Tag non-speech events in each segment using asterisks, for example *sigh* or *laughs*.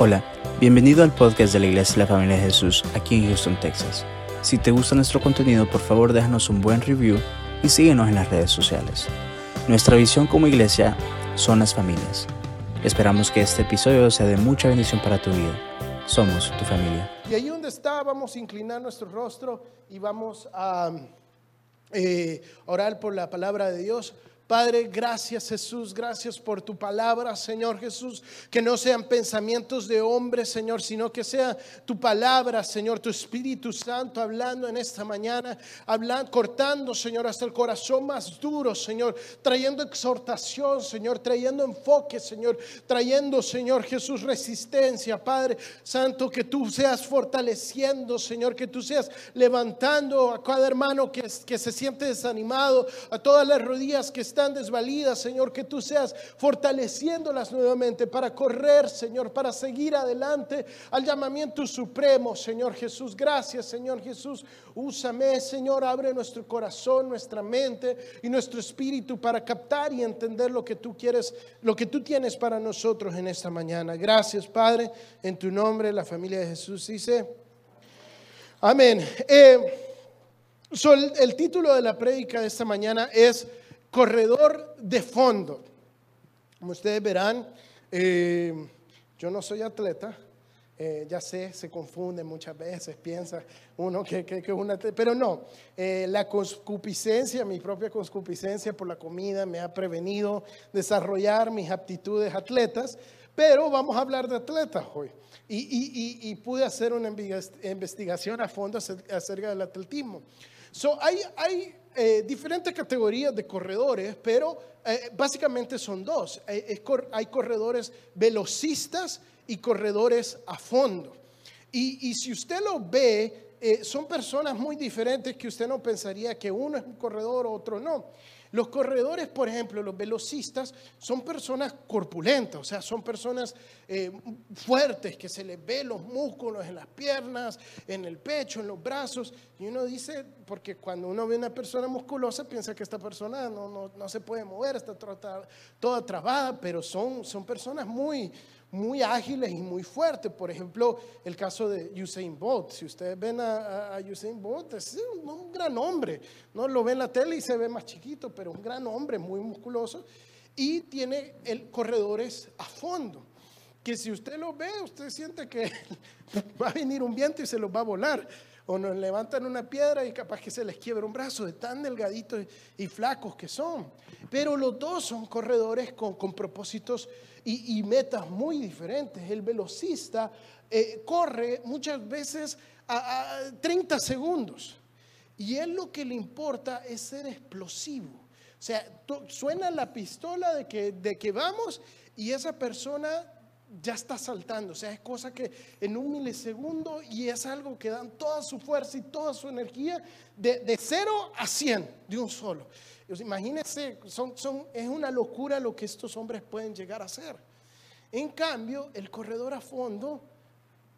Hola, bienvenido al podcast de la Iglesia de la Familia de Jesús aquí en Houston, Texas. Si te gusta nuestro contenido, por favor déjanos un buen review y síguenos en las redes sociales. Nuestra visión como iglesia son las familias. Esperamos que este episodio sea de mucha bendición para tu vida. Somos tu familia. Y ahí donde está, vamos a inclinar nuestro rostro y vamos a eh, orar por la palabra de Dios. Padre, gracias Jesús, gracias por tu palabra, Señor Jesús. Que no sean pensamientos de hombres, Señor, sino que sea tu palabra, Señor, tu Espíritu Santo hablando en esta mañana, hablando, cortando, Señor, hasta el corazón más duro, Señor, trayendo exhortación, Señor, trayendo enfoque, Señor, trayendo, Señor Jesús, resistencia, Padre Santo, que tú seas fortaleciendo, Señor, que tú seas levantando a cada hermano que, que se siente desanimado, a todas las rodillas que están están desvalidas, Señor, que tú seas fortaleciéndolas nuevamente para correr, Señor, para seguir adelante al llamamiento supremo, Señor Jesús. Gracias, Señor Jesús. Úsame, Señor, abre nuestro corazón, nuestra mente y nuestro espíritu para captar y entender lo que tú quieres, lo que tú tienes para nosotros en esta mañana. Gracias, Padre, en tu nombre, la familia de Jesús dice. Amén. Eh, el título de la prédica de esta mañana es corredor de fondo. Como ustedes verán, eh, yo no soy atleta, eh, ya sé, se confunde muchas veces, piensa uno que, que, que un atleta, pero no, eh, la concupiscencia, mi propia concupiscencia por la comida me ha prevenido desarrollar mis aptitudes atletas, pero vamos a hablar de atletas hoy. Y, y, y, pude hacer una investigación a fondo acerca del atletismo. So, hay, hay eh, diferentes categorías de corredores, pero eh, básicamente son dos. Eh, hay corredores velocistas y corredores a fondo. Y, y si usted lo ve, son personas muy diferentes que usted no pensaría que uno es un corredor otro no. Los corredores, por ejemplo, los velocistas, son personas corpulentas, o sea, son personas eh, fuertes, que se les ve los músculos en las piernas, en el pecho, en los brazos. Y uno dice, porque cuando uno ve una persona musculosa, piensa que esta persona no, no, se puede mover, está toda, toda trabada, pero son, son personas muy, muy ágiles y muy fuertes. Por ejemplo, el caso de Usain Bolt. Si ustedes ven a, Usain Bolt, es un, gran hombre. ¿no? Lo ven en la tele y se ve más chiquito, pero un gran hombre, muy musculoso. Y tiene el, corredores a fondo. Que si usted lo ve, usted siente que *laughs* va a venir un viento y se los va a volar. O nos levantan una piedra y capaz que se les quiebra un brazo de tan delgaditos y flacos que son. Pero los dos son corredores con, propósitos y, metas muy diferentes. El velocista eh, corre muchas veces a, 30 segundos y él lo que le importa es ser explosivo. O sea, suena la pistola de que, de que vamos y esa persona ya está saltando. O sea, es cosa que en un milisegundo y es algo que dan toda su fuerza y toda su energía de, de 0 a 100 de un solo. Imagínense, son, son, es una locura lo que estos hombres pueden llegar a hacer. En cambio, el corredor a fondo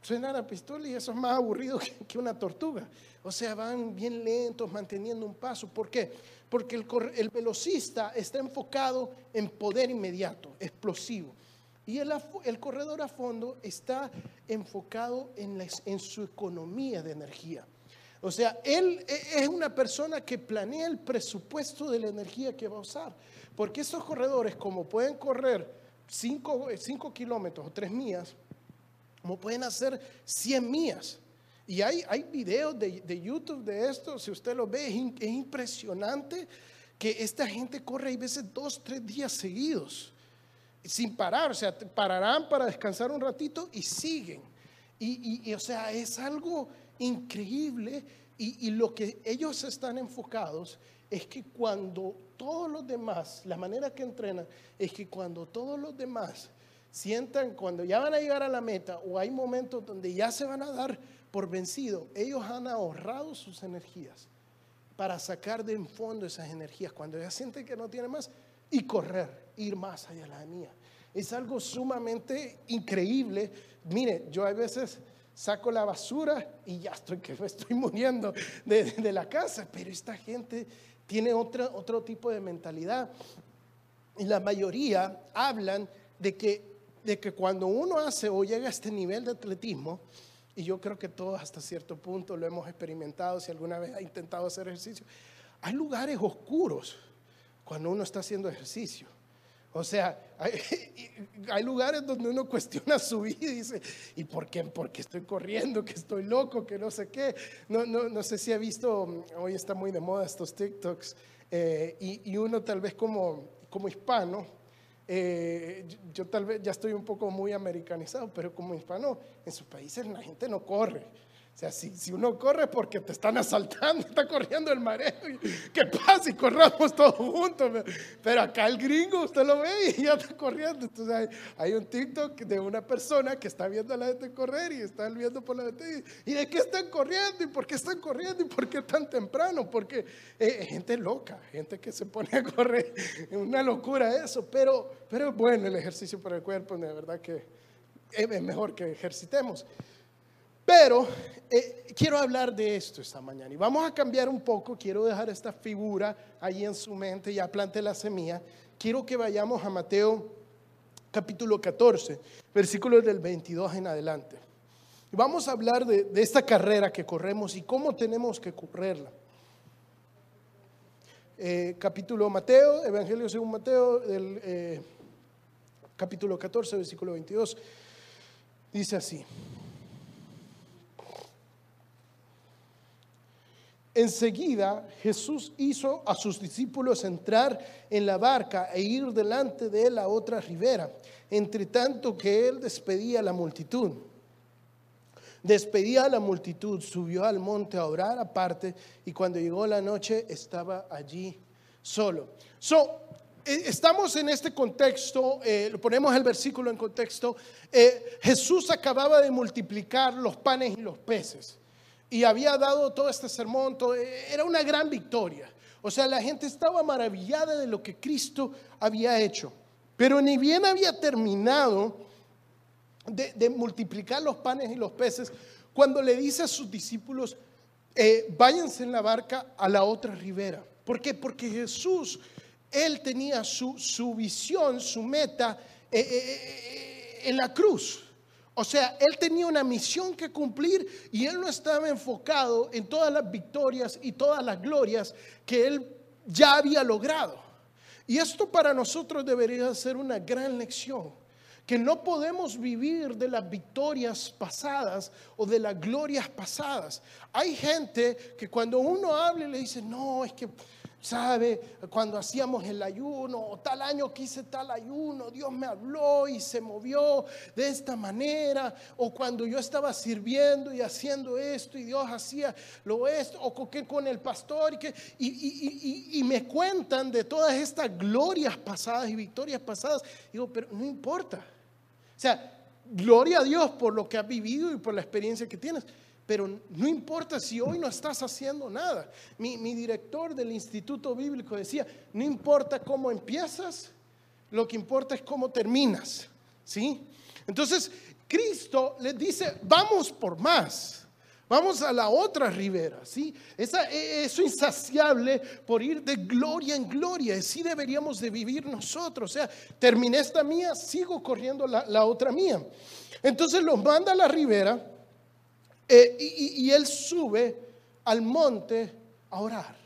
suena la pistola y eso es más aburrido que, una tortuga. O sea, van bien lentos, manteniendo un paso. ¿Por qué? Porque el, el velocista está enfocado en poder inmediato, explosivo. Y el, el, corredor a fondo está enfocado en, su economía de energía. O sea, él e, es una persona que planea el presupuesto de la energía que va a usar. Porque estos corredores, como pueden correr 5 kilómetros o 3 millas, como pueden hacer 100 millas. Y hay, videos de, YouTube de esto, si usted lo ve, es, impresionante que esta gente corre a veces dos, tres días seguidos, sin parar, o sea, pararán para descansar un ratito y siguen. Y, y o sea, es algo increíble y, lo que ellos están enfocados es que cuando todos los demás, la manera que entrenan es que cuando todos los demás sientan, cuando ya van a llegar a la meta o hay momentos donde ya se van a dar por vencido, ellos han ahorrado sus energías para sacar de en fondo esas energías cuando ya sienten que no tienen más y correr, ir más allá de la mía. Es algo sumamente increíble. Mire, yo a veces saco la basura y ya estoy que estoy muriendo de, la casa. Pero esta gente tiene otro, otro tipo de mentalidad. Y la mayoría hablan de que de que cuando uno hace o llega a este nivel de atletismo, y yo creo que todos hasta cierto punto lo hemos experimentado si alguna vez ha intentado hacer ejercicio, hay lugares oscuros cuando uno está haciendo ejercicio. O sea, *laughs* hay, lugares donde uno cuestiona su vida y dice, ¿y por qué? Porque estoy corriendo, que estoy loco, que no sé qué. No, no, no sé si ha visto, hoy está muy de moda estos TikToks, eh, y, uno tal vez como, como hispano, eh, yo, tal vez ya estoy un poco muy americanizado, pero como hispano, en sus países la gente no corre. Sea, si, uno corre porque te están asaltando, *laughs* está corriendo el mareo, ¿qué pasa? Y corramos todos juntos. Pero acá el gringo, usted lo ve y ya está corriendo. Entonces hay, hay un TikTok de una persona que está viendo a la gente correr y está viendo por la ventana. ¿Y de qué están corriendo? ¿Y por qué están corriendo? ¿Y por qué tan temprano? Porque eh, gente loca, gente que se pone a correr. *laughs* Una locura eso. Pero, pero es bueno el ejercicio para el cuerpo, de verdad que es mejor que ejercitemos. Pero eh, quiero hablar de esto esta mañana y vamos a cambiar un poco. Quiero dejar esta figura ahí en su mente, ya plante la semilla. Quiero que vayamos a Mateo capítulo 14, versículos del 22 en adelante. Y vamos a hablar de, esta carrera que corremos y cómo tenemos que correrla. Eh, capítulo Mateo, Evangelio según Mateo, eh, capítulo 14, versículo 22, dice así. Enseguida Jesús hizo a sus discípulos entrar en la barca e ir delante de él a otra ribera, entre tanto que él despedía a la multitud. Despedía a la multitud, subió al monte a orar aparte y cuando llegó la noche estaba allí solo. So, eh, estamos en este contexto, eh, ponemos el versículo en contexto. Eh, Jesús acababa de multiplicar los panes y los peces y había dado todo este sermón, era una gran victoria. O sea, la gente estaba maravillada de lo que Cristo había hecho. Pero ni bien había terminado de, multiplicar los panes y los peces, cuando le dice a sus discípulos, eh, váyanse en la barca a la otra ribera. ¿Por qué? Porque Jesús, él tenía su, visión, su meta eh, eh, en la cruz. O sea, él tenía una misión que cumplir y él no estaba enfocado en todas las victorias y todas las glorias que él ya había logrado. Y esto para nosotros debería ser una gran lección, que no podemos vivir de las victorias pasadas o de las glorias pasadas. Hay gente que cuando uno habla le dice, no, es que ¿Sabe? Cuando hacíamos el ayuno, o tal año que hice tal ayuno, Dios me habló y se movió de esta manera. O cuando yo estaba sirviendo y haciendo esto y Dios hacía lo esto, o con, con el pastor y, que, y, me cuentan de todas estas glorias pasadas y victorias pasadas. Digo, pero no importa. O sea, gloria a Dios por lo que has vivido y por la experiencia que tienes pero no importa si hoy no estás haciendo nada. Mi, director del Instituto Bíblico decía, no importa cómo empiezas, lo que importa es cómo terminas. ¿Sí? Entonces, Cristo le dice, vamos por más. Vamos a la otra ribera, ¿sí? Esa, e, eso insaciable por ir de gloria en gloria, así deberíamos de vivir nosotros. O sea, terminé esta mía, sigo corriendo la, la otra mía. Entonces los manda a la ribera eh, y, él sube al monte a orar.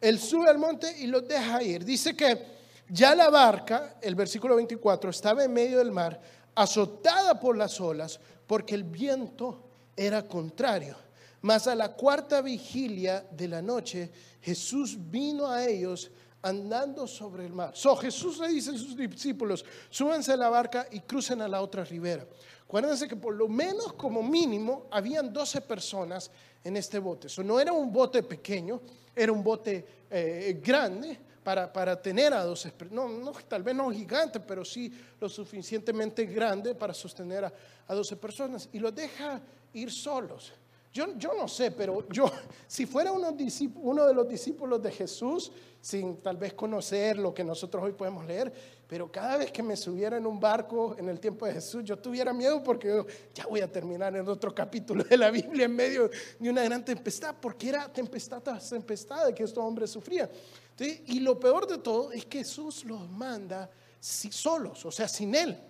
Él sube al monte y los deja ir. Dice que ya la barca, el versículo 24, estaba en medio del mar, azotada por las olas, porque el viento era contrario. Mas a la cuarta vigilia de la noche, Jesús vino a ellos andando sobre el mar. So, Jesús le dice a sus discípulos, súbanse a la barca y crucen a la otra ribera. Acuérdense que por lo menos como mínimo habían 12 personas en este bote. Eso no era un bote pequeño, era un bote eh, grande para, para, tener a 12 no, no, tal vez no gigante, pero sí lo suficientemente grande para sostener a, a 12 personas. Y los deja ir solos. Yo, yo, no sé, pero yo, *laughs* si fuera uno, de los discípulos de Jesús, sin tal vez conocer lo que nosotros hoy podemos leer, pero cada vez que me subiera en un barco en el tiempo de Jesús, yo tuviera miedo porque ya voy a terminar en otro capítulo de la Biblia en medio de una gran tempestad, porque era tempestad tras tempestad de que estos hombres sufrían. y lo peor de todo es que Jesús los manda solos, o sea, sin Él.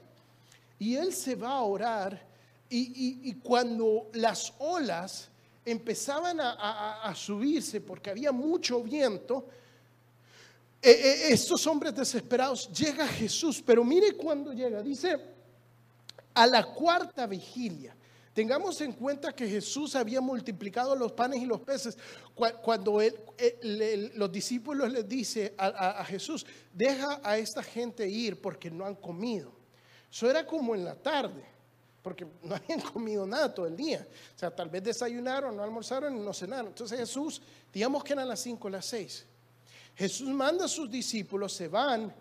Y él se va a orar y, cuando las olas empezaban a, subirse porque había mucho viento, eh, eh, estos hombres desesperados, llega Jesús, pero mire cuando llega, dice, a la cuarta vigilia. Tengamos en cuenta que Jesús había multiplicado los panes y los peces. Cuando los discípulos les dice a, Jesús, deja a esta gente ir porque no han comido. Eso era como en la tarde, porque no habían *laughs* comido nada todo el día. O sea, tal vez desayunaron, no almorzaron y no cenaron. Entonces Jesús, digamos que eran las 5 o las 6. Jesús manda a sus discípulos, se van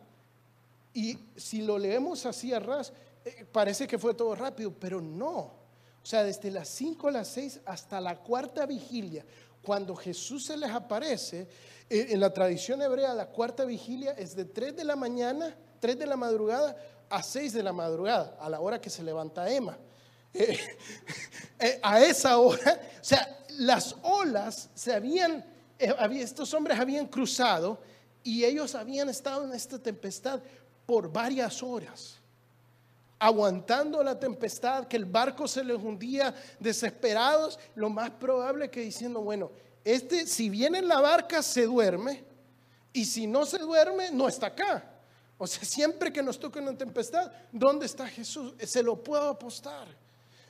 y si lo leemos así a ras, eh, parece que fue todo rápido, pero no. O sea, desde las 5 a las 6 hasta la cuarta vigilia, cuando Jesús se les aparece, eh, en la tradición hebrea la cuarta vigilia es de 3 de la mañana, 3 de la madrugada a 6 de la madrugada, a la hora que se levanta Emma. *laughs* Eh, eh, a esa hora, o sea, las olas se habían, estos hombres habían cruzado y ellos habían estado en esta tempestad por varias horas aguantando la tempestad, que el barco se les hundía desesperados, lo más probable que diciendo, bueno, este si viene en la barca se duerme y si no se duerme no está acá. O sea, siempre que nos toca una tempestad, ¿dónde está Jesús? Se lo puedo apostar.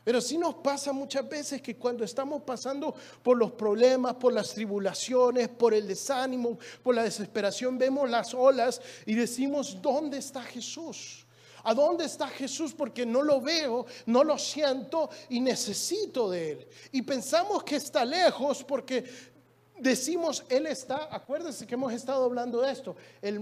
Pero sí nos pasa muchas veces que cuando estamos pasando por los problemas, por las tribulaciones, por el desánimo, por la desesperación, vemos las olas y decimos, ¿dónde está Jesús? ¿A dónde está Jesús? Porque no lo veo, no lo siento y necesito de Él. Y pensamos que está lejos porque decimos, Él está, acuérdense que hemos estado hablando de esto,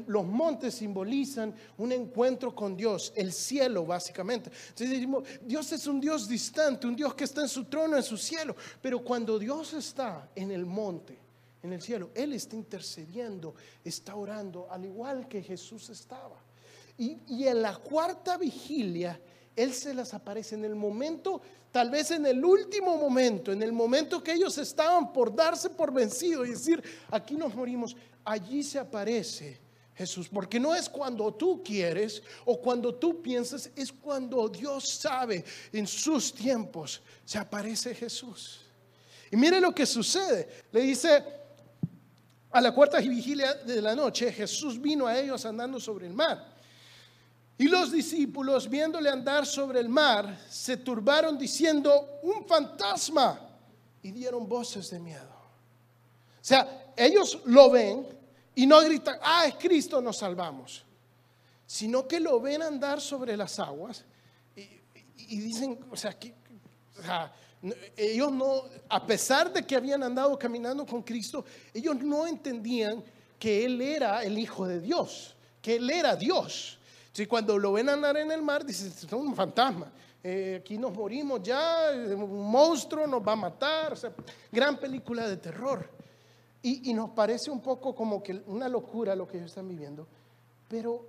los montes simbolizan un encuentro con Dios, el cielo básicamente. Decimos, Dios es un Dios distante, un Dios que está en su trono, en su cielo, pero cuando Dios está en el monte, en el cielo, Él está intercediendo, está orando, al igual que Jesús estaba. Y, en la cuarta vigilia, Él se las aparece en el momento, tal vez en el último momento, en el momento que ellos estaban por darse por vencido y decir, aquí nos morimos, allí se aparece Jesús, porque no es cuando tú quieres o cuando tú piensas, es cuando Dios sabe en sus tiempos se aparece Jesús. Y mire lo que sucede, le dice a la cuarta vigilia de la noche, Jesús vino a ellos andando sobre el mar. Y los discípulos, viéndole andar sobre el mar, se turbaron diciendo, un fantasma, y dieron voces de miedo. O sea, ellos lo ven y no gritan, ah, es Cristo, nos salvamos, sino que lo ven andar sobre las aguas y, dicen, o sea, que, ellos no, a pesar de que habían andado caminando con Cristo, ellos no entendían que Él era el Hijo de Dios, que Él era Dios. Si cuando lo ven andar en el mar, dicen, es un fantasma. Eh, aquí nos morimos ya, un monstruo nos va a matar. gran película de terror. Y, y nos parece un poco como que una locura lo que ellos están viviendo. Pero,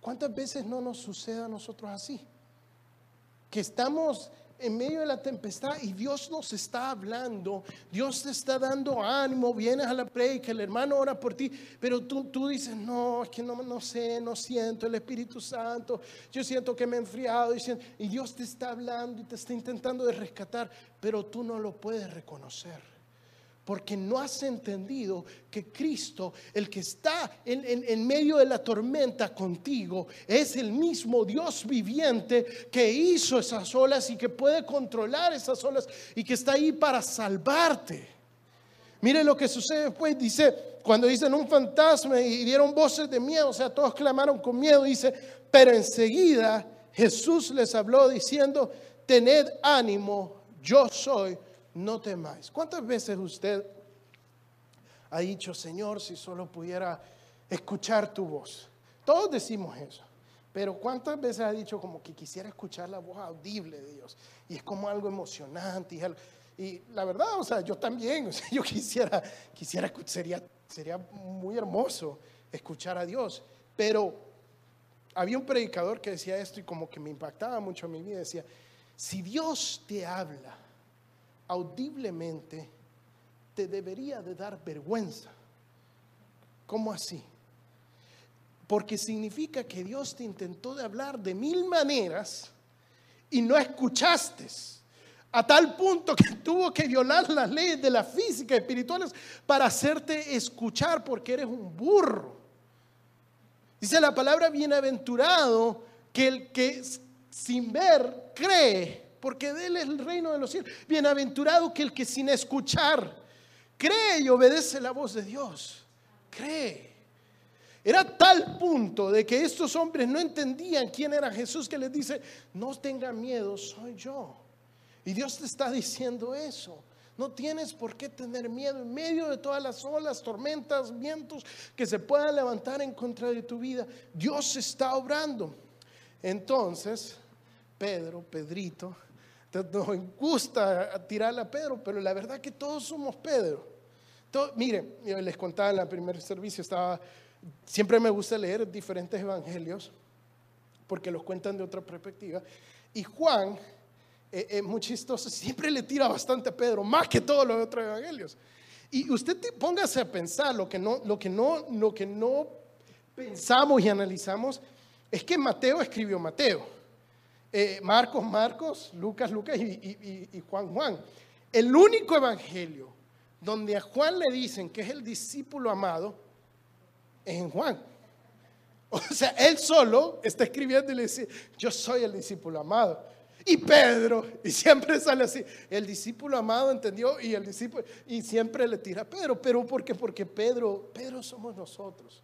¿cuántas veces no nos sucede a nosotros así? Que estamos en medio de la tempestad y Dios nos está hablando, Dios te está dando ánimo, vienes a la predica, el hermano ora por ti, pero tú, tú dices, no, es que no, no sé, no siento el Espíritu Santo, yo siento que me he enfriado y, y Dios te está hablando y te está intentando de rescatar, pero tú no lo puedes reconocer porque no has entendido que Cristo, el que está en, medio de la tormenta contigo, es el mismo Dios viviente que hizo esas olas y que puede controlar esas olas y que está ahí para salvarte. Mire lo que sucede después, dice, cuando dicen un fantasma y dieron voces de miedo, o sea, todos clamaron con miedo, dice, pero enseguida Jesús les habló diciendo, tened ánimo, yo soy no temáis. ¿Cuántas veces usted ha dicho, Señor, si solo pudiera escuchar tu voz? Todos decimos eso. Pero ¿cuántas veces ha dicho como que quisiera escuchar la voz audible de Dios? Y es como algo emocionante. Y, la verdad, o sea, yo también, *laughs* yo quisiera, quisiera, sería, sería muy hermoso escuchar a Dios. Pero había un predicador que decía esto y como que me impactaba mucho en mi vida. Decía, si Dios te habla, audiblemente, te debería de dar vergüenza. ¿Cómo así? Porque significa que Dios te intentó de hablar de mil maneras y no escuchaste. A tal punto que tuvo que violar las leyes de la física espirituales para hacerte escuchar porque eres un burro. Dice la palabra bienaventurado que el que sin ver cree, porque de él es el reino de los cielos. Bienaventurado que el que sin escuchar cree y obedece la voz de Dios. Cree. Era tal punto de que estos hombres no entendían quién era Jesús que les dice, no tengan miedo, soy yo. Y Dios te está diciendo eso. No tienes por qué tener miedo en medio de todas las olas, tormentas, vientos que se puedan levantar en contra de tu vida. Dios está obrando. Entonces, Pedro, Pedrito, nos gusta tirarle a Pedro, pero la verdad que todos somos Pedro. miren, les contaba en el primer servicio, estaba, siempre me gusta leer diferentes evangelios porque los cuentan de otra perspectiva. Y Juan eh, es muy chistoso, siempre le tira bastante a Pedro, más que todos los otros evangelios. Y usted póngase a pensar lo que no, lo que no, lo que no pensamos y analizamos es que Mateo escribió Mateo, eh, Marcos, Marcos, Lucas, Lucas y, Juan, Juan. El único evangelio donde a Juan le dicen que es el discípulo amado es en Juan. *laughs* O sea, él solo está escribiendo y le dice, yo soy el discípulo amado. Y Pedro, y siempre sale así, el discípulo amado entendió y el discípulo, y siempre le tira a Pedro, pero ¿por qué? Porque Pedro, Pedro somos nosotros.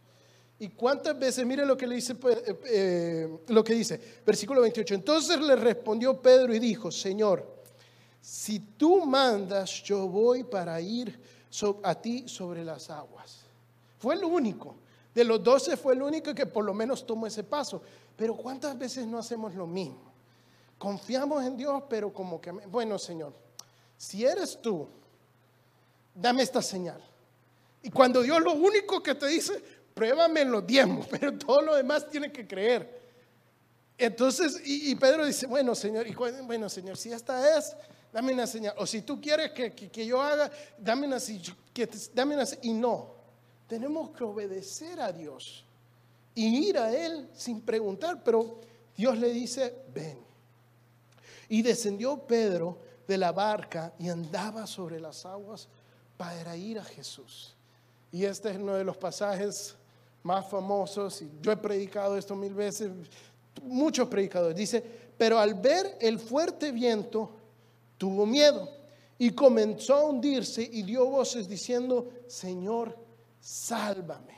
¿Y cuántas veces? Mire lo que le dice, pues, eh, eh, lo que dice, versículo 28. Entonces le respondió Pedro y dijo, Señor, si tú mandas, yo voy para ir a ti sobre las aguas. Fue el único. De los doce fue el único que por lo menos tomó ese paso. Pero ¿cuántas veces no hacemos lo mismo? Confiamos en Dios, pero como que, bueno Señor, si eres tú, dame esta señal. Y cuando Dios lo único que te dice, pruébame en los diezmos, *laughs* pero todo lo demás tiene que creer. Entonces, y, Pedro dice, bueno, Señor, bueno, Señor, si esta es, dame una señal. O si tú quieres que, que, yo haga, dame una, que, Y no, tenemos que obedecer a Dios y ir a Él sin preguntar, pero Dios le dice, ven. Y descendió Pedro de la barca y andaba sobre las aguas para ir a Jesús. Y este es uno de los pasajes más famosos, y yo he predicado esto mil veces, muchos predicadores, dice, pero al ver el fuerte viento, tuvo miedo y comenzó a hundirse y dio voces diciendo, Señor, sálvame.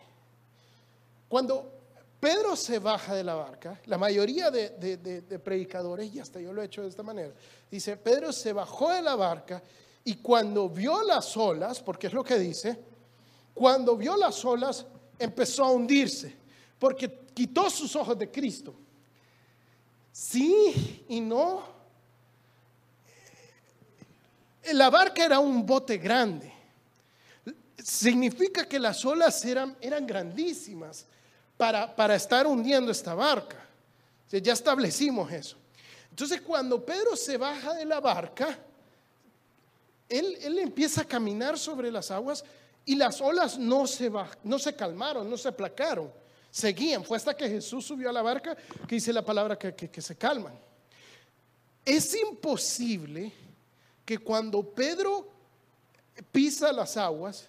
Cuando Pedro se baja de la barca, la mayoría de, de, predicadores, y hasta yo lo he hecho de esta manera, dice, Pedro se bajó de la barca y cuando vio las olas, porque es lo que dice, cuando vio las olas, empezó a hundirse porque quitó sus ojos de Cristo. Sí y no. La barca era un bote grande. Significa que las olas eran, eran grandísimas para, para estar hundiendo esta barca. ya establecimos eso. Entonces cuando Pedro se baja de la barca, él, él empieza a caminar sobre las aguas y las olas no se, no se calmaron, no se aplacaron, seguían. Fue hasta que Jesús subió a la barca que dice la palabra que, que se calman. Es imposible que cuando Pedro pisa las aguas,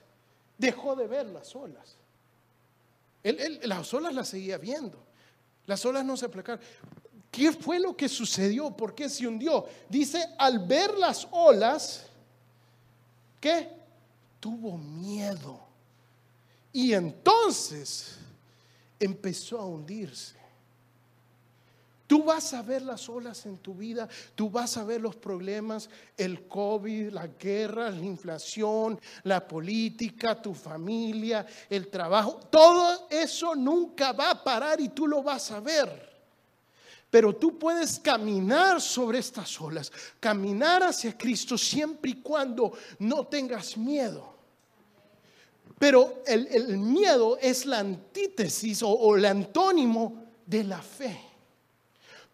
dejó de ver las olas. Él, las olas las seguía viendo. Las olas no se aplacaron. ¿Qué fue lo que sucedió? ¿Por qué se hundió? Dice, al ver las olas, ¿qué? Tuvo miedo. Y entonces empezó a hundirse. Tú vas a ver las olas en tu vida, tú vas a ver los problemas, el COVID, la guerra, la inflación, la política, tu familia, el trabajo. Todo eso nunca va a parar y tú lo vas a ver. Pero tú puedes caminar sobre estas olas, caminar hacia Cristo siempre y cuando no tengas miedo. Pero el, miedo es la antítesis o, el antónimo de la fe.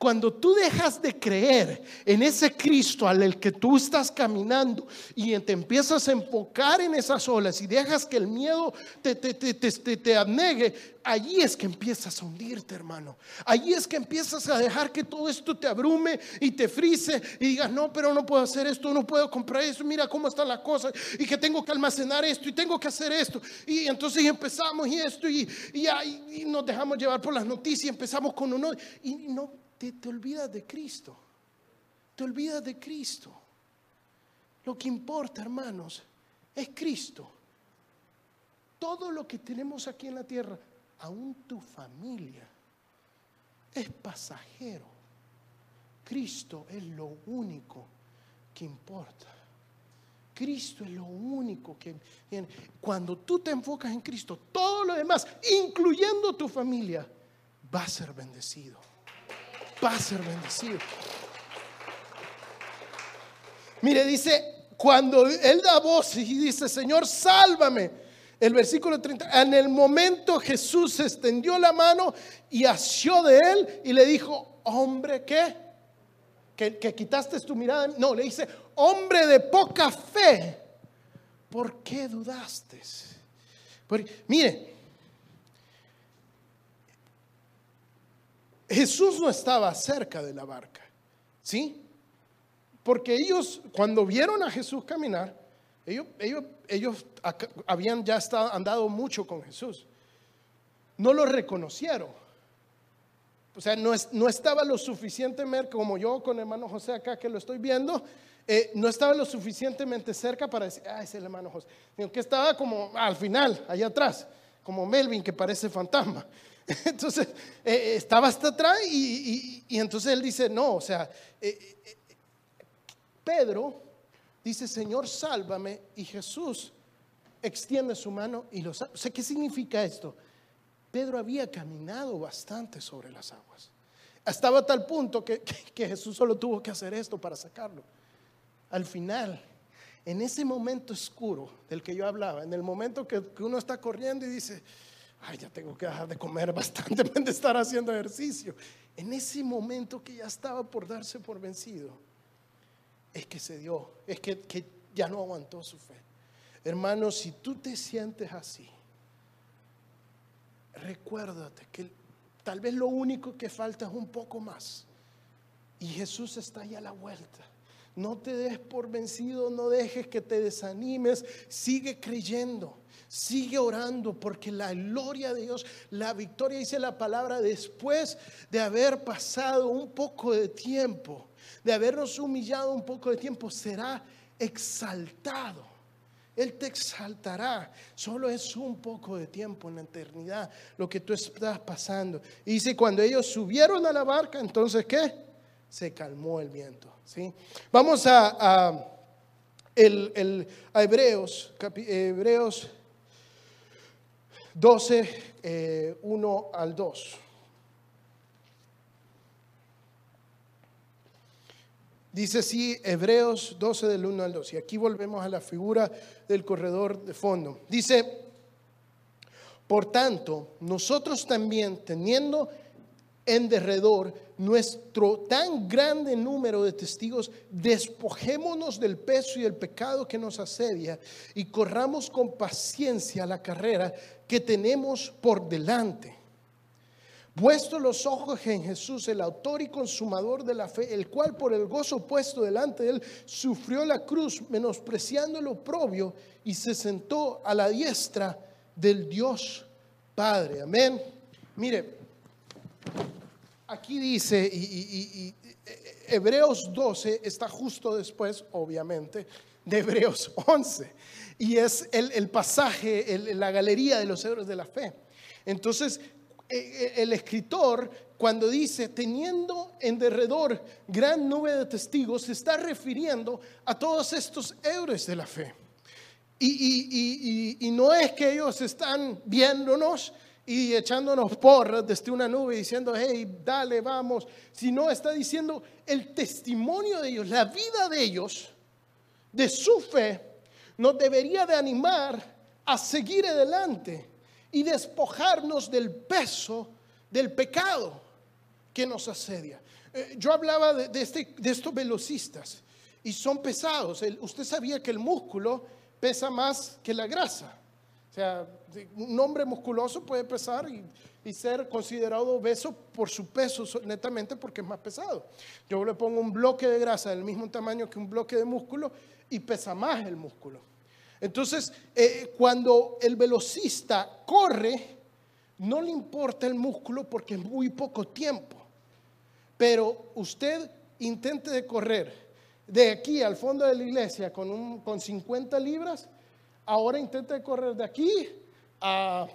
Cuando tú dejas de creer en ese Cristo al que tú estás caminando y te empiezas a enfocar en esas olas y dejas que el miedo te, te, te, te, te abnegue, allí es que empiezas a hundirte, hermano. Allí es que empiezas a dejar que todo esto te abrume y te frise y digas, no, pero no puedo hacer esto, no puedo comprar esto, mira cómo están las cosas y que tengo que almacenar esto y tengo que hacer esto. Y entonces empezamos y esto y, y, y nos dejamos llevar por las noticias, empezamos con uno y no te, olvidas de Cristo. Te olvidas de Cristo. Lo que importa, hermanos, es Cristo. Todo lo que tenemos aquí en la tierra, aún tu familia, es pasajero. Cristo es lo único que importa. Cristo es lo único que... Cuando tú te enfocas en Cristo, todo lo demás, incluyendo tu familia, va a ser bendecido. Va a ser bendecido. Mire, dice, cuando Él da voz y dice, Señor, sálvame. El versículo 30, en el momento Jesús extendió la mano y asió de él y le dijo, hombre, ¿qué? Que, quitaste tu mirada. No, le dice, hombre de poca fe, ¿por qué dudaste? Mire, Jesús no estaba cerca de la barca, ¿sí? Porque ellos, cuando vieron a Jesús caminar, ellos, ellos, ellos habían ya estado, andado mucho con Jesús. No lo reconocieron. O sea, no, no estaba lo suficientemente, como yo con hermano José acá que lo estoy viendo, eh, no estaba lo suficientemente cerca para decir, ah, es el hermano José. Sino que estaba como al final, allá atrás, como Melvin que parece fantasma. *laughs* Entonces, eh, estaba hasta atrás y, entonces él dice, no, o sea, eh, Pedro dice, Señor, sálvame, y Jesús extiende su mano y lo salva. O sea, ¿qué significa esto? Pedro había caminado bastante sobre las aguas. Estaba tal punto que, que Jesús solo tuvo que hacer esto para sacarlo. Al final, en ese momento oscuro del que yo hablaba, en el momento que, que uno está corriendo y dice, ay, ya tengo que dejar de comer bastante *laughs* de estar haciendo ejercicio. En ese momento que ya estaba por darse por vencido, es que se dio, es que, que ya no aguantó su fe. Hermano, si tú te sientes así, recuérdate que tal vez lo único que falta es un poco más. Y Jesús está ahí a la vuelta. No te des por vencido, no dejes que te desanimes, sigue creyendo. Sigue orando porque la gloria de Dios, la victoria, dice la palabra, después de haber pasado un poco de tiempo, de habernos humillado un poco de tiempo, será exaltado. Él te exaltará. Solo es un poco de tiempo en la eternidad lo que tú estás pasando. Y dice, cuando ellos subieron a la barca, entonces ¿qué? Se calmó el viento. ¿sí? Vamos a, el, a Hebreos, Hebreos 12, 1 eh, al 2. Dice así Hebreos 12 del 1 al 2. Y aquí volvemos a la figura del corredor de fondo. Dice, por tanto, nosotros también teniendo en derredor nuestro tan grande número de testigos, despojémonos del peso y el pecado que nos asedia y corramos con paciencia la carrera que tenemos por delante. Puesto los ojos en Jesús, el autor y consumador de la fe, el cual por el gozo puesto delante de él sufrió la cruz, menospreciando lo oprobio, y se sentó a la diestra del Dios Padre. Amén. Mire, aquí dice, y, Hebreos 12 está justo después, obviamente, de Hebreos 11. Y es el, pasaje, la galería de los héroes de la fe. Entonces, e, e, el escritor, cuando dice, teniendo en derredor gran nube de testigos, se está refiriendo a todos estos héroes de la fe. Y, y no es que ellos están viéndonos, y echándonos porras desde una nube diciendo, hey, dale, vamos, sino está diciendo el testimonio de ellos, la vida de ellos, de su fe, nos debería de animar a seguir adelante y despojarnos del peso del pecado que nos asedia. Eh, yo hablaba de, este, de estos velocistas y son pesados. Usted sabía que el músculo pesa más que la grasa. O sea, un hombre musculoso puede pesar y, ser considerado obeso por su peso, so- netamente porque es más pesado. Yo le pongo un bloque de grasa del mismo tamaño que un bloque de músculo y pesa más el músculo. Entonces, eh, cuando el velocista corre, no le importa el músculo porque es muy poco tiempo. Pero usted intente de correr de aquí al fondo de la iglesia con, un, con 50 libras, ahora intente correr de aquí a,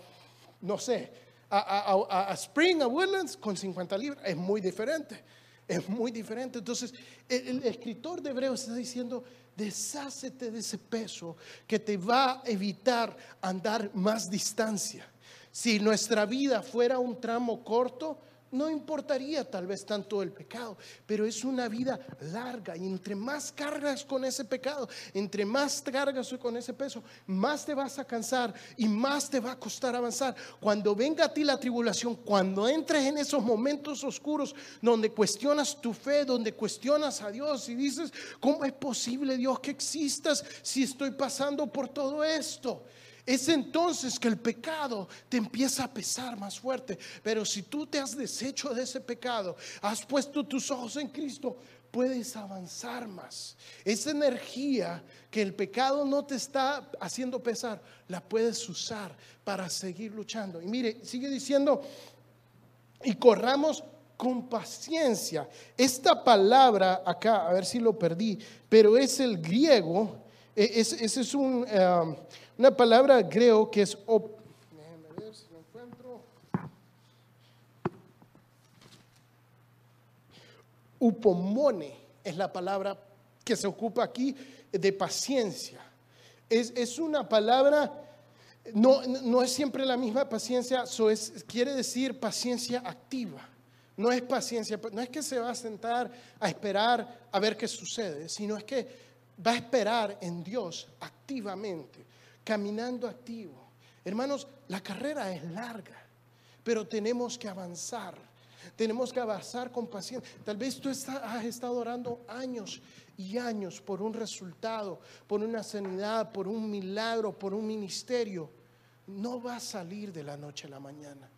no sé, a, Spring, a Woodlands con 50 libras. Es muy diferente. Es muy diferente. Entonces, el, el escritor de Hebreos está diciendo, deshácete de ese peso que te va a evitar andar más distancia. Si nuestra vida fuera un tramo corto, no importaría tal vez tanto el pecado, pero es una vida larga y entre más cargas con ese pecado, entre más cargas con ese peso, más te vas a cansar y más te va a costar avanzar. Cuando venga a ti la tribulación, cuando entres en esos momentos oscuros donde cuestionas tu fe, donde cuestionas a Dios y dices, ¿cómo es posible Dios que existas si estoy pasando por todo esto? Es entonces que el pecado te empieza a pesar más fuerte. Pero si tú te has deshecho de ese pecado, has puesto tus ojos en Cristo, puedes avanzar más. Esa energía que el pecado no te está haciendo pesar, la puedes usar para seguir luchando. Y mire, sigue diciendo, y corramos con paciencia. Esta palabra acá, a ver si lo perdí, pero es el griego, e- es, es um, una palabra griego que es... op- ver si lo encuentro. Upomone es la palabra que se ocupa aquí de paciencia. Es, es una palabra, no, no es siempre la misma paciencia, so es, quiere decir paciencia activa. No es paciencia, no es que se va a sentar a esperar a ver qué sucede, sino es que va a esperar en Dios activamente, caminando activo. Hermanos, la carrera es larga, pero tenemos que avanzar. Tenemos que avanzar con paciencia. Tal vez tú has estado orando años y años por un resultado, por una sanidad, por un milagro, por un ministerio. No va a salir de la noche a la mañana.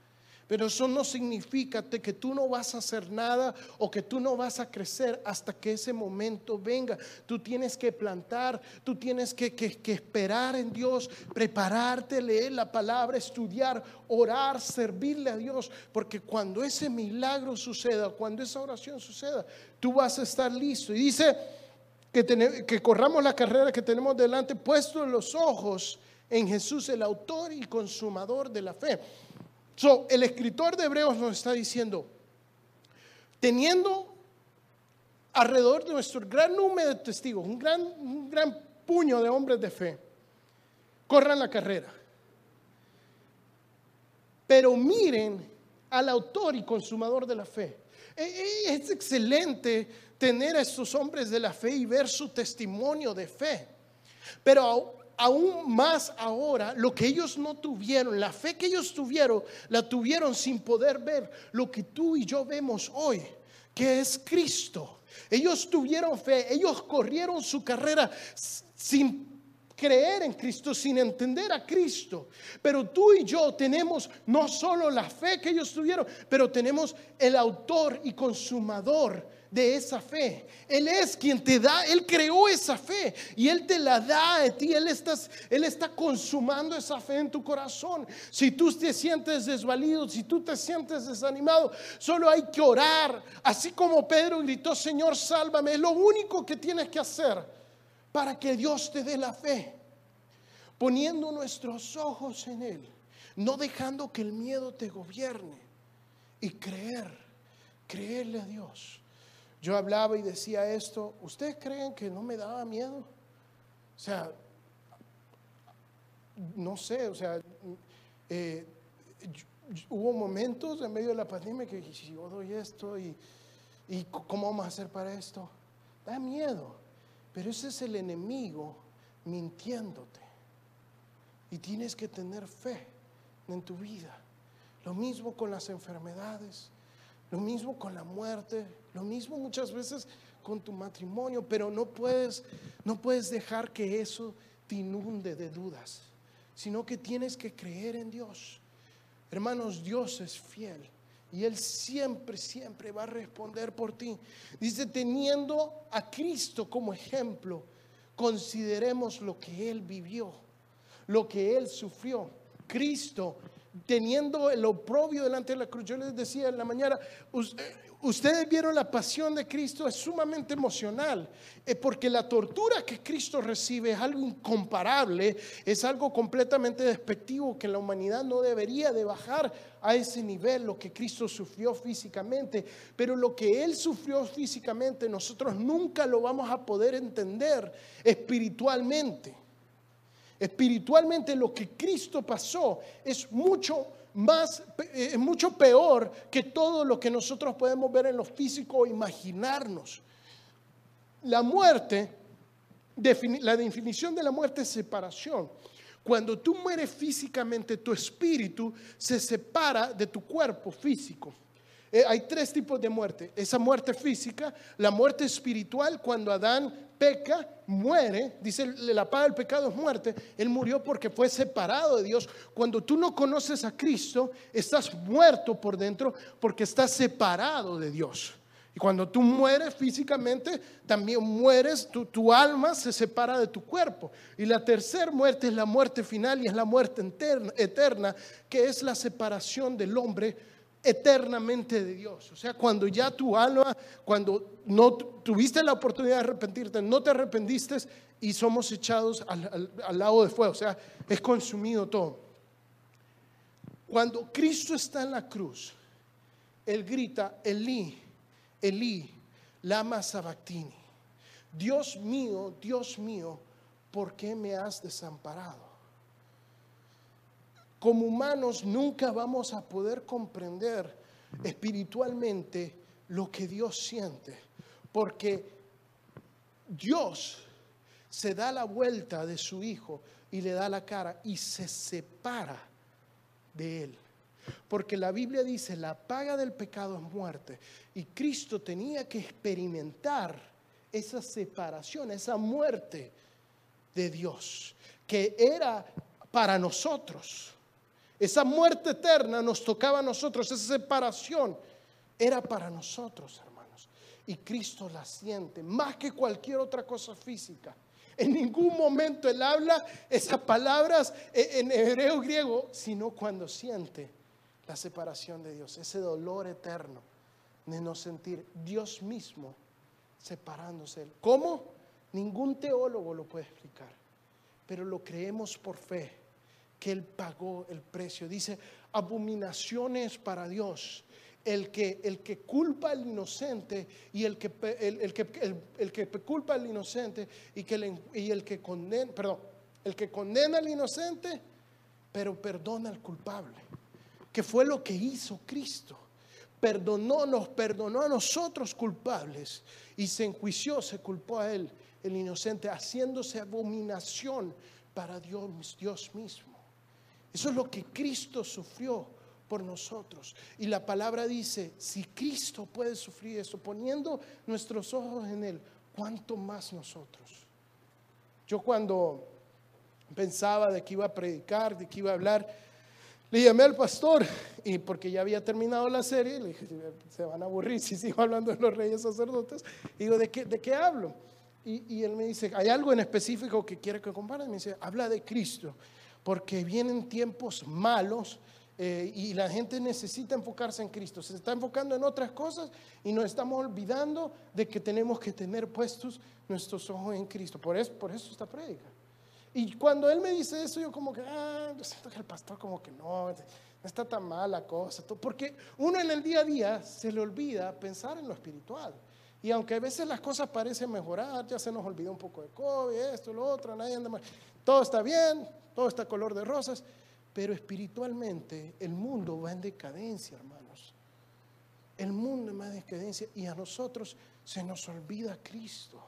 Pero eso no significa que tú no vas a hacer nada o que tú no vas a crecer hasta que ese momento venga. Tú tienes que plantar, tú tienes que, esperar en Dios, prepararte, leer la palabra, estudiar, orar, servirle a Dios. Porque cuando ese milagro suceda, cuando esa oración suceda, tú vas a estar listo. Y dice que, que corramos la carrera que tenemos delante, puesto los ojos en Jesús, el autor y consumador de la fe. So, el escritor de Hebreos nos está diciendo, teniendo alrededor de nuestro gran número de testigos, un gran, un gran puño de hombres de fe, corran la carrera. Pero miren al autor y consumador de la fe. E- e- Es excelente tener a estos hombres de la fe y ver su testimonio de fe. Pero aún más ahora, lo que ellos no tuvieron, la fe que ellos tuvieron, la tuvieron sin poder ver lo que tú y yo vemos hoy, que es Cristo. Ellos tuvieron fe, ellos corrieron su carrera sin creer en Cristo, sin entender a Cristo. Pero tú y yo tenemos no solo la fe que ellos tuvieron, pero tenemos el autor y consumador de esa fe. Él es quien te da, Él creó esa fe y Él te la da a ti. Él, estás, él está consumando esa fe en tu corazón. Si tú te sientes desvalido, si tú te sientes desanimado, solo hay que orar. Así como Pedro gritó, Señor, sálvame. Es lo único que tienes que hacer para que Dios te dé la fe. Poniendo nuestros ojos en Él, no dejando que el miedo te gobierne y creer, creerle a Dios. Yo hablaba y decía esto, ¿ustedes creen que no me daba miedo? O sea, no sé, o sea, eh, hubo momentos en medio de la pandemia que si yo doy esto y, y cómo vamos a hacer para esto, da miedo, pero ese es el enemigo mintiéndote. Y tienes que tener fe en tu vida. Lo mismo con las enfermedades, lo mismo con la muerte, lo mismo muchas veces con tu matrimonio, pero no puedes, no puedes dejar que eso te inunde de dudas, sino que tienes que creer en Dios. Hermanos, Dios es fiel y Él siempre, siempre va a responder por ti. Dice, teniendo a Cristo como ejemplo, consideremos lo que Él vivió, lo que Él sufrió. Cristo, teniendo el oprobio delante de la cruz, yo les decía en la mañana, Ustedes vieron la pasión de Cristo, es sumamente emocional, eh, porque la tortura que Cristo recibe es algo incomparable, es algo completamente despectivo que la humanidad no debería de bajar a ese nivel, lo que Cristo sufrió físicamente, pero lo que Él sufrió físicamente nosotros nunca lo vamos a poder entender espiritualmente. Espiritualmente lo que Cristo pasó es mucho más, es mucho peor que todo lo que nosotros podemos ver en lo físico o imaginarnos. La muerte, la definición de la muerte es separación. Cuando tú mueres físicamente, tu espíritu se separa de tu cuerpo físico. Eh, hay tres tipos de muerte. Esa muerte física, la muerte espiritual, cuando Adán peca, muere, dice la paga del pecado es muerte, él murió porque fue separado de Dios. Cuando tú no conoces a Cristo, estás muerto por dentro porque estás separado de Dios. Y cuando tú mueres físicamente, también mueres, tu, tu, alma se separa de tu cuerpo. Y la tercera muerte es la muerte final y es la muerte eterna, eterna, que es la separación del hombre eternamente de Dios. O sea, cuando ya tu alma, cuando no tuviste la oportunidad de arrepentirte, no te arrepentiste y somos echados al, lado de fuego. O sea, es consumido todo. Cuando Cristo está en la cruz, Él grita, Elí, Elí, lama sabactini. Dios mío, Dios mío, ¿por qué me has desamparado? Como humanos nunca vamos a poder comprender espiritualmente lo que Dios siente, porque Dios se da la vuelta de su Hijo y le da la cara y se separa de Él. Porque la Biblia dice, la paga del pecado es muerte. Y Cristo tenía que experimentar esa separación, esa muerte de Dios, que era para nosotros. Esa muerte eterna nos tocaba a nosotros, esa separación era para nosotros, hermanos. Y Cristo la siente más que cualquier otra cosa física. En ningún momento Él habla esas palabras en hebreo griego, sino cuando siente la separación de Dios, ese dolor eterno de no sentir Dios mismo separándose. ¿Cómo? Ningún teólogo lo puede explicar, pero lo creemos por fe que Él pagó el precio. Dice, abominaciones para Dios. El que, el que culpa al inocente y el que, el, que, el, que culpa al inocente y, que y el que condena, perdón, el que condena al inocente, pero perdona al culpable. Que fue lo que hizo Cristo. Perdonó, nos perdonó a nosotros culpables y se enjuició, se culpó a él, el inocente, haciéndose abominación para Dios, Dios mismo. Eso es lo que Cristo sufrió por nosotros. Y la palabra dice, si Cristo puede sufrir eso, poniendo nuestros ojos en Él, ¿cuánto más nosotros? Yo cuando pensaba de que iba a predicar, de que iba a hablar, le llamé al pastor y porque ya había terminado la serie, le dije, se van a aburrir si sigo hablando de los reyes sacerdotes. Y digo, ¿de qué, de qué hablo? Y, él me dice, ¿hay algo en específico que quiere que compare? Me dice, habla de Cristo porque vienen tiempos malos eh, y la gente necesita enfocarse en Cristo. Se está enfocando en otras cosas y nos estamos olvidando de que tenemos que tener puestos nuestros ojos en Cristo. Por eso, por eso esta prédica. Y cuando él me dice eso, yo como que, ah, yo siento que el pastor como que no, no está tan mal la cosa. Porque uno en el día a día se le olvida pensar en lo espiritual. Y aunque a veces las cosas parecen mejorar, ya se nos olvida un poco de COVID, esto, lo otro, nadie anda mal. Todo está bien, todo está color de rosas, pero espiritualmente el mundo va en decadencia, hermanos. El mundo va en decadencia y a nosotros se nos olvida Cristo.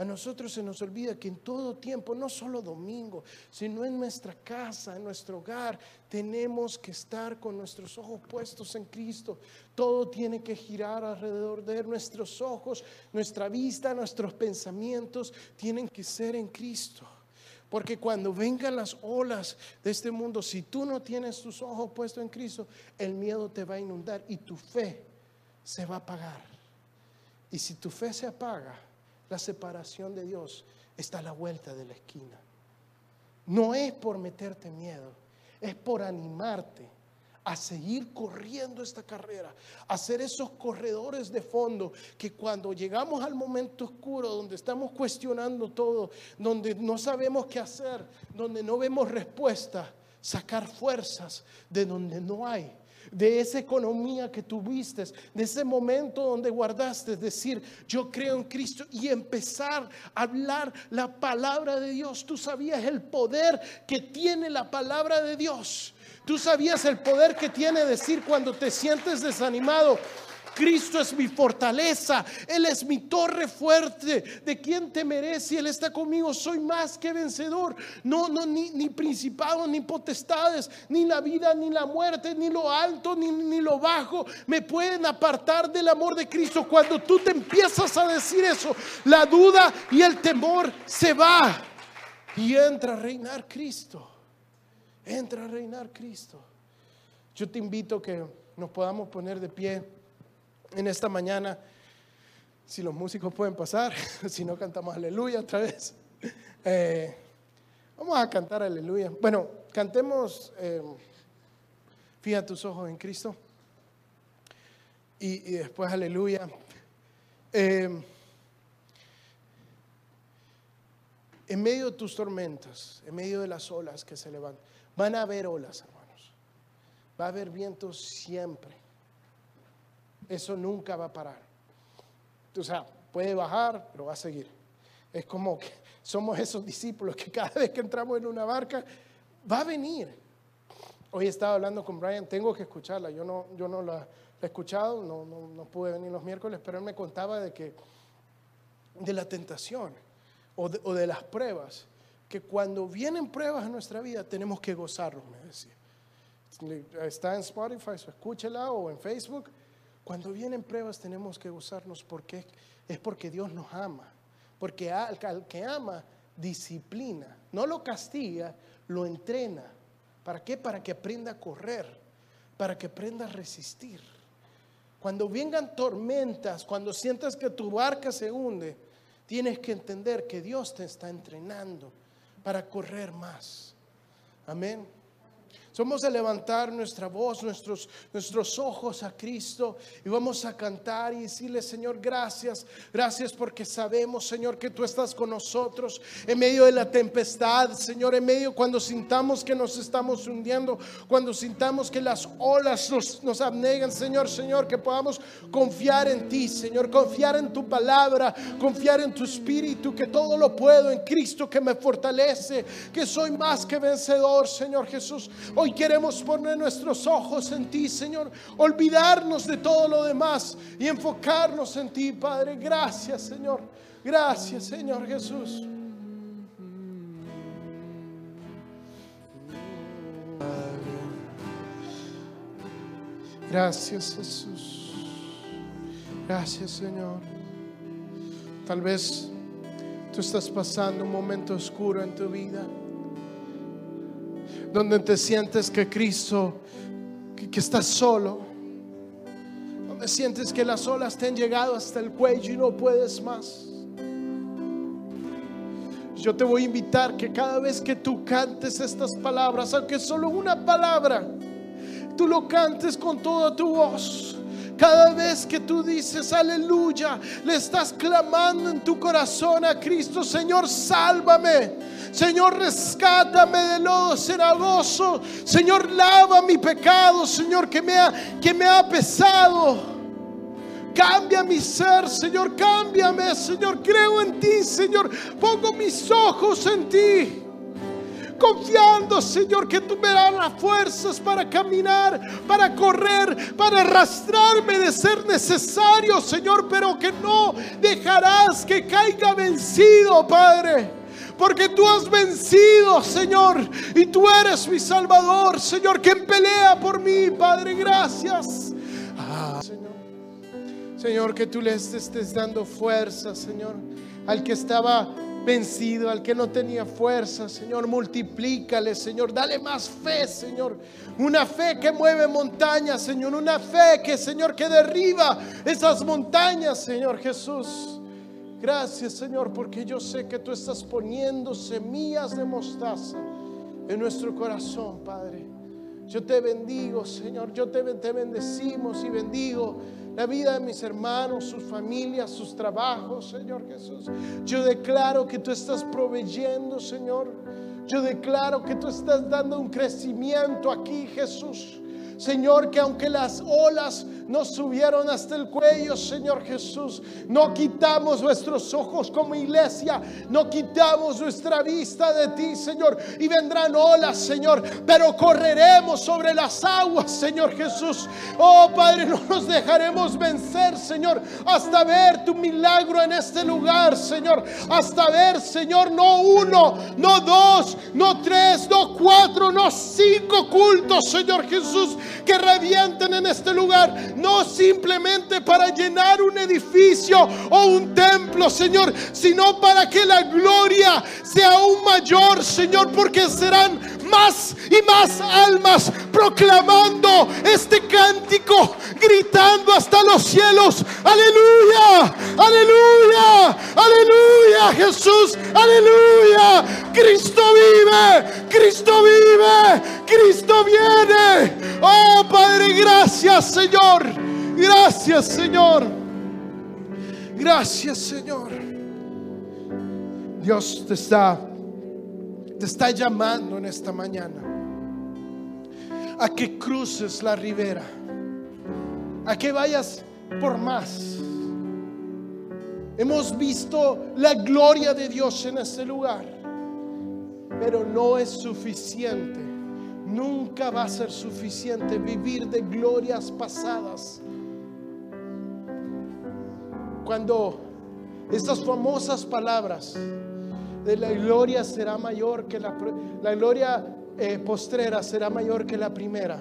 A nosotros se nos olvida que en todo tiempo, no solo domingo, sino en nuestra casa, en nuestro hogar, tenemos que estar con nuestros ojos puestos en Cristo. Todo tiene que girar alrededor de nuestros ojos, nuestra vista, nuestros pensamientos tienen que ser en Cristo. Porque cuando vengan las olas de este mundo, si tú no tienes tus ojos puestos en Cristo, el miedo te va a inundar y tu fe se va a apagar. Y si tu fe se apaga, la separación de Dios está a la vuelta de la esquina. No es por meterte miedo, es por animarte a seguir corriendo esta carrera, a ser esos corredores de fondo que cuando llegamos al momento oscuro, donde estamos cuestionando todo, donde no sabemos qué hacer, donde no vemos respuesta, sacar fuerzas de donde no hay de esa economía que tuviste, de ese momento donde guardaste, decir, yo creo en Cristo y empezar a hablar la palabra de Dios. Tú sabías el poder que tiene la palabra de Dios. Tú sabías el poder que tiene decir cuando te sientes desanimado. Cristo es mi fortaleza, Él es mi torre fuerte. ¿De quién temeré si Él está conmigo? Soy más que vencedor. No, no, ni, ni principados, ni potestades, ni la vida, ni la muerte, ni lo alto, ni, ni lo bajo, me pueden apartar del amor de Cristo. Cuando tú te empiezas a decir eso, la duda y el temor se va y entra a reinar Cristo. Entra a reinar Cristo. Yo te invito a que nos podamos poner de pie en esta mañana. Si los músicos pueden pasar, *laughs* si no cantamos aleluya otra vez. *laughs* Eh, vamos a cantar aleluya. Bueno, cantemos, eh, fija tus ojos en Cristo. Y, después aleluya. Eh, en medio de tus tormentas, en medio de las olas que se levantan, van a haber olas, hermanos. Va a haber vientos siempre eso nunca va a parar. O sea, puede bajar, pero va a seguir. Es como que somos esos discípulos que cada vez que entramos en una barca, va a venir. Hoy estaba hablando con Brian, tengo que escucharla, yo no, yo no la, he escuchado, no, no, no, pude venir los miércoles, pero él me contaba de que, de la tentación o de, las pruebas, que cuando vienen pruebas en nuestra vida tenemos que gozarnos, me decía. Está en Spotify, escúchela o en Facebook cuando vienen pruebas tenemos que gozarnos porque es porque Dios nos ama. Porque al, que ama disciplina, no lo castiga, lo entrena. ¿Para qué? Para que aprenda a correr, para que aprenda a resistir. Cuando vengan tormentas, cuando sientas que tu barca se hunde, tienes que entender que Dios te está entrenando para correr más. Amén. Vamos a levantar nuestra voz, nuestros, nuestros ojos a Cristo y vamos a cantar y decirle, Señor, gracias, gracias porque sabemos, Señor, que tú estás con nosotros en medio de la tempestad, Señor, en medio cuando sintamos que nos estamos hundiendo, cuando sintamos que las olas nos, nos abnegan, Señor, Señor, que podamos confiar en ti, Señor, confiar en tu palabra, confiar en tu espíritu, que todo lo puedo en Cristo que me fortalece, que soy más que vencedor, Señor Jesús. Hoy queremos poner nuestros ojos en ti, Señor. Olvidarnos de todo lo demás y enfocarnos en ti, Padre. Gracias, Señor. Gracias, Señor Jesús. Gracias, Jesús. Gracias, Señor. Tal vez tú estás pasando un momento oscuro en tu vida donde te sientes que Cristo, que, estás solo, donde sientes que las olas te han llegado hasta el cuello y no puedes más. Yo te voy a invitar que cada vez que tú cantes estas palabras, aunque solo una palabra, tú lo cantes con toda tu voz. Cada vez que tú dices aleluya, le estás clamando en tu corazón a Cristo, Señor, sálvame. Señor, rescátame del lodo cenagoso. Señor, lava mi pecado, Señor, que me ha, que me ha pesado. Cambia mi ser, Señor, cámbiame, Señor. Creo en ti, Señor. Pongo mis ojos en ti. Confiando, Señor, que tú me das las fuerzas para caminar, para correr, para arrastrarme de ser necesario, Señor, pero que no dejarás que caiga vencido, Padre. Porque tú has vencido, Señor, y tú eres mi Salvador, Señor, quien pelea por mí, Padre. Gracias. Ah, Señor. Señor, que tú le estés dando fuerza, Señor, al que estaba vencido, al que no tenía fuerza, Señor, multiplícale, Señor, dale más fe, Señor, una fe que mueve montañas, Señor, una fe que, Señor, que derriba esas montañas, Señor Jesús. Gracias, Señor, porque yo sé que tú estás poniendo semillas de mostaza en nuestro corazón, Padre. Yo te bendigo, Señor, yo te, te bendecimos y bendigo la vida de mis hermanos, sus familias, sus trabajos, Señor Jesús. Yo declaro que tú estás proveyendo, Señor. Yo declaro que tú estás dando un crecimiento aquí, Jesús. Señor, que aunque las olas nos subieron hasta el cuello, Señor Jesús. No quitamos nuestros ojos como iglesia, no quitamos nuestra vista de ti, Señor. Y vendrán olas, Señor, pero correremos sobre las aguas, Señor Jesús. Oh Padre, no nos dejaremos vencer, Señor, hasta ver tu milagro en este lugar, Señor. Hasta ver, Señor, no uno, no dos, no tres, no cuatro, no cinco cultos, Señor Jesús, que revienten en este lugar no simplemente para llenar un edificio o un templo, Señor, sino para que la gloria sea aún mayor, Señor, porque serán más y más almas proclamando este cántico, gritando hasta los cielos, aleluya, aleluya, aleluya, Jesús, aleluya, Cristo vive, Cristo vive, Cristo viene. Oh Padre, gracias Señor, gracias Señor, gracias Señor. Dios te está te está llamando en esta mañana a que cruces la ribera, a que vayas por más. Hemos visto la gloria de Dios en este lugar, pero no es suficiente. Nunca va a ser suficiente vivir de glorias pasadas. Cuando estas famosas palabras, de la gloria será mayor que la, la gloria eh, postrera será mayor que la primera.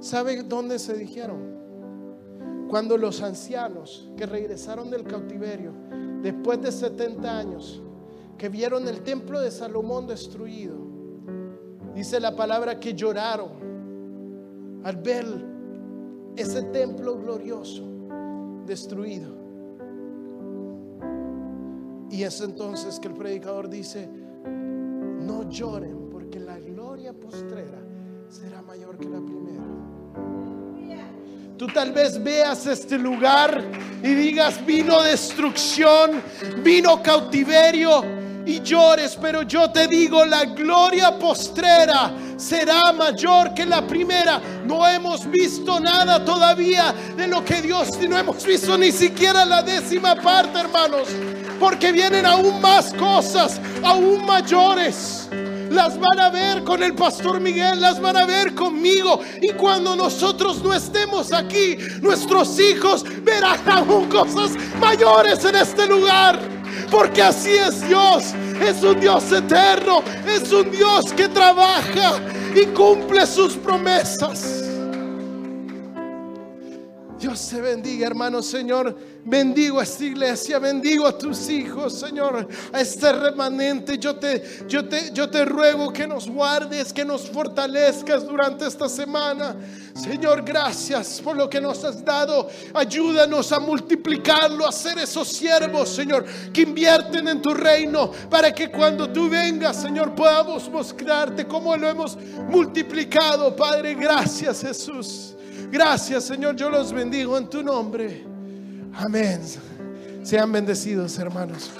¿Sabe dónde se dijeron? Cuando los ancianos que regresaron del cautiverio después de 70 años, que vieron el templo de Salomón destruido, dice la palabra que lloraron al ver ese templo glorioso destruido. Y es entonces que el predicador dice, no lloren porque la gloria postrera será mayor que la primera. Tú tal vez veas este lugar y digas, vino destrucción, vino cautiverio y llores, pero yo te digo, la gloria postrera será mayor que la primera. No hemos visto nada todavía de lo que Dios, no hemos visto ni siquiera la décima parte, hermanos porque vienen aún más cosas, aún mayores. Las van a ver con el pastor Miguel, las van a ver conmigo. Y cuando nosotros no estemos aquí, nuestros hijos verán aún cosas mayores en este lugar. Porque así es Dios. Es un Dios eterno. Es un Dios que trabaja y cumple sus promesas. Dios te bendiga, hermano Señor. Bendigo a esta iglesia, bendigo a tus hijos, Señor, a este remanente. Yo te, yo te, yo te ruego que nos guardes, que nos fortalezcas durante esta semana. Señor, gracias por lo que nos has dado. Ayúdanos a multiplicarlo, a ser esos siervos, Señor, que invierten en tu reino para que cuando tú vengas, Señor, podamos mostrarte cómo lo hemos multiplicado. Padre, gracias, Jesús. Gracias, Señor. Yo los bendigo en tu nombre. Amén. Sean bendecidos, hermanos.